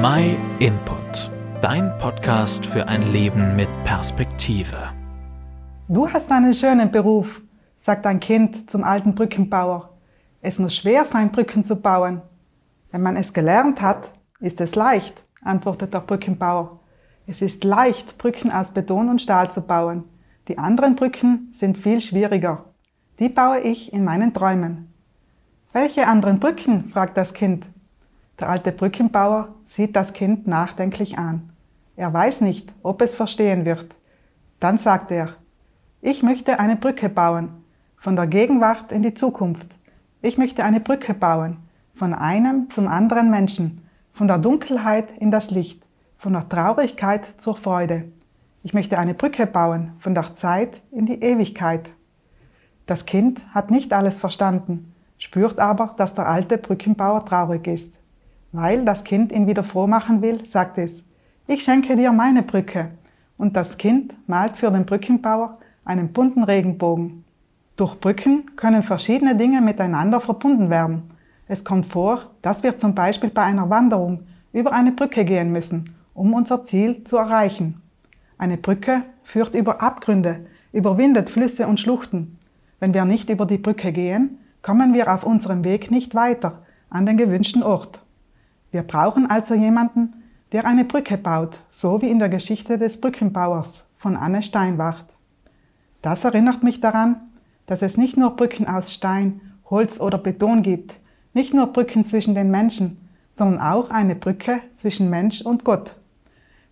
My Input, dein Podcast für ein Leben mit Perspektive. Du hast einen schönen Beruf, sagt ein Kind zum alten Brückenbauer. Es muss schwer sein, Brücken zu bauen. Wenn man es gelernt hat, ist es leicht, antwortet der Brückenbauer. Es ist leicht, Brücken aus Beton und Stahl zu bauen. Die anderen Brücken sind viel schwieriger. Die baue ich in meinen Träumen. Welche anderen Brücken? fragt das Kind. Der alte Brückenbauer sieht das Kind nachdenklich an. Er weiß nicht, ob es verstehen wird. Dann sagt er, ich möchte eine Brücke bauen, von der Gegenwart in die Zukunft. Ich möchte eine Brücke bauen, von einem zum anderen Menschen, von der Dunkelheit in das Licht, von der Traurigkeit zur Freude. Ich möchte eine Brücke bauen, von der Zeit in die Ewigkeit. Das Kind hat nicht alles verstanden, spürt aber, dass der alte Brückenbauer traurig ist. Weil das Kind ihn wieder froh machen will, sagt es, ich schenke dir meine Brücke. Und das Kind malt für den Brückenbauer einen bunten Regenbogen. Durch Brücken können verschiedene Dinge miteinander verbunden werden. Es kommt vor, dass wir zum Beispiel bei einer Wanderung über eine Brücke gehen müssen, um unser Ziel zu erreichen. Eine Brücke führt über Abgründe, überwindet Flüsse und Schluchten. Wenn wir nicht über die Brücke gehen, kommen wir auf unserem Weg nicht weiter an den gewünschten Ort. Wir brauchen also jemanden, der eine Brücke baut, so wie in der Geschichte des Brückenbauers von Anne Steinwacht. Das erinnert mich daran, dass es nicht nur Brücken aus Stein, Holz oder Beton gibt, nicht nur Brücken zwischen den Menschen, sondern auch eine Brücke zwischen Mensch und Gott.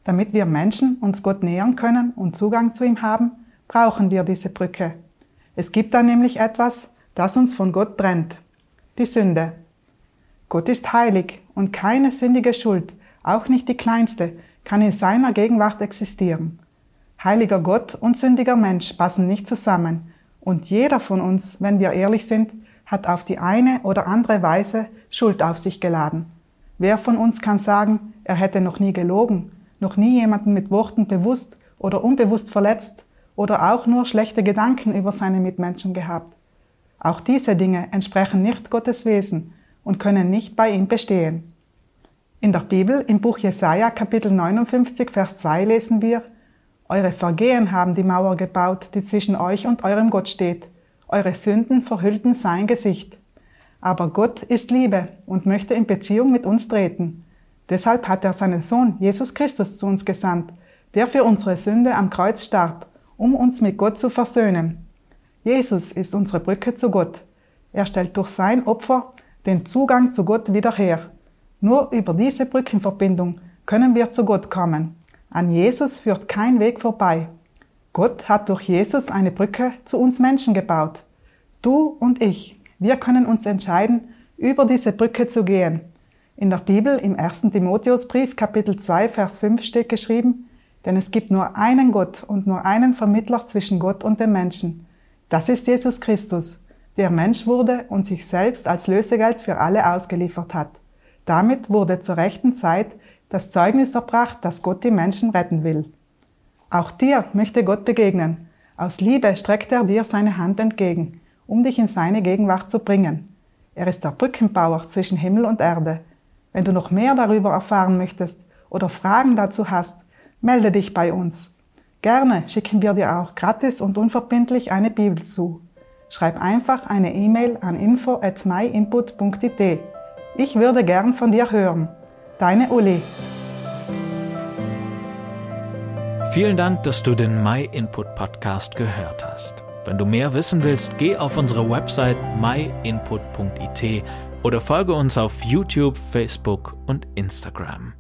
Damit wir Menschen uns Gott nähern können und Zugang zu ihm haben, brauchen wir diese Brücke. Es gibt da nämlich etwas, das uns von Gott trennt. Die Sünde. Gott ist heilig und keine sündige Schuld, auch nicht die kleinste, kann in seiner Gegenwart existieren. Heiliger Gott und sündiger Mensch passen nicht zusammen und jeder von uns, wenn wir ehrlich sind, hat auf die eine oder andere Weise Schuld auf sich geladen. Wer von uns kann sagen, er hätte noch nie gelogen, noch nie jemanden mit Worten bewusst oder unbewusst verletzt oder auch nur schlechte Gedanken über seine Mitmenschen gehabt? Auch diese Dinge entsprechen nicht Gottes Wesen und können nicht bei ihm bestehen. In der Bibel im Buch Jesaja Kapitel 59 Vers 2 lesen wir, Eure Vergehen haben die Mauer gebaut, die zwischen euch und eurem Gott steht. Eure Sünden verhüllten sein Gesicht. Aber Gott ist Liebe und möchte in Beziehung mit uns treten. Deshalb hat er seinen Sohn Jesus Christus zu uns gesandt, der für unsere Sünde am Kreuz starb, um uns mit Gott zu versöhnen. Jesus ist unsere Brücke zu Gott. Er stellt durch sein Opfer den Zugang zu Gott wieder her. Nur über diese Brückenverbindung können wir zu Gott kommen. An Jesus führt kein Weg vorbei. Gott hat durch Jesus eine Brücke zu uns Menschen gebaut. Du und ich, wir können uns entscheiden, über diese Brücke zu gehen. In der Bibel im 1. Timotheusbrief Kapitel 2 Vers 5 steht geschrieben, denn es gibt nur einen Gott und nur einen Vermittler zwischen Gott und dem Menschen. Das ist Jesus Christus der Mensch wurde und sich selbst als Lösegeld für alle ausgeliefert hat. Damit wurde zur rechten Zeit das Zeugnis erbracht, dass Gott die Menschen retten will. Auch dir möchte Gott begegnen. Aus Liebe streckt er dir seine Hand entgegen, um dich in seine Gegenwart zu bringen. Er ist der Brückenbauer zwischen Himmel und Erde. Wenn du noch mehr darüber erfahren möchtest oder Fragen dazu hast, melde dich bei uns. Gerne schicken wir dir auch gratis und unverbindlich eine Bibel zu. Schreib einfach eine E-Mail an info at myinput.it. Ich würde gern von dir hören. Deine Uli. Vielen Dank, dass du den MyInput Podcast gehört hast. Wenn du mehr wissen willst, geh auf unsere Website myinput.it oder folge uns auf YouTube, Facebook und Instagram.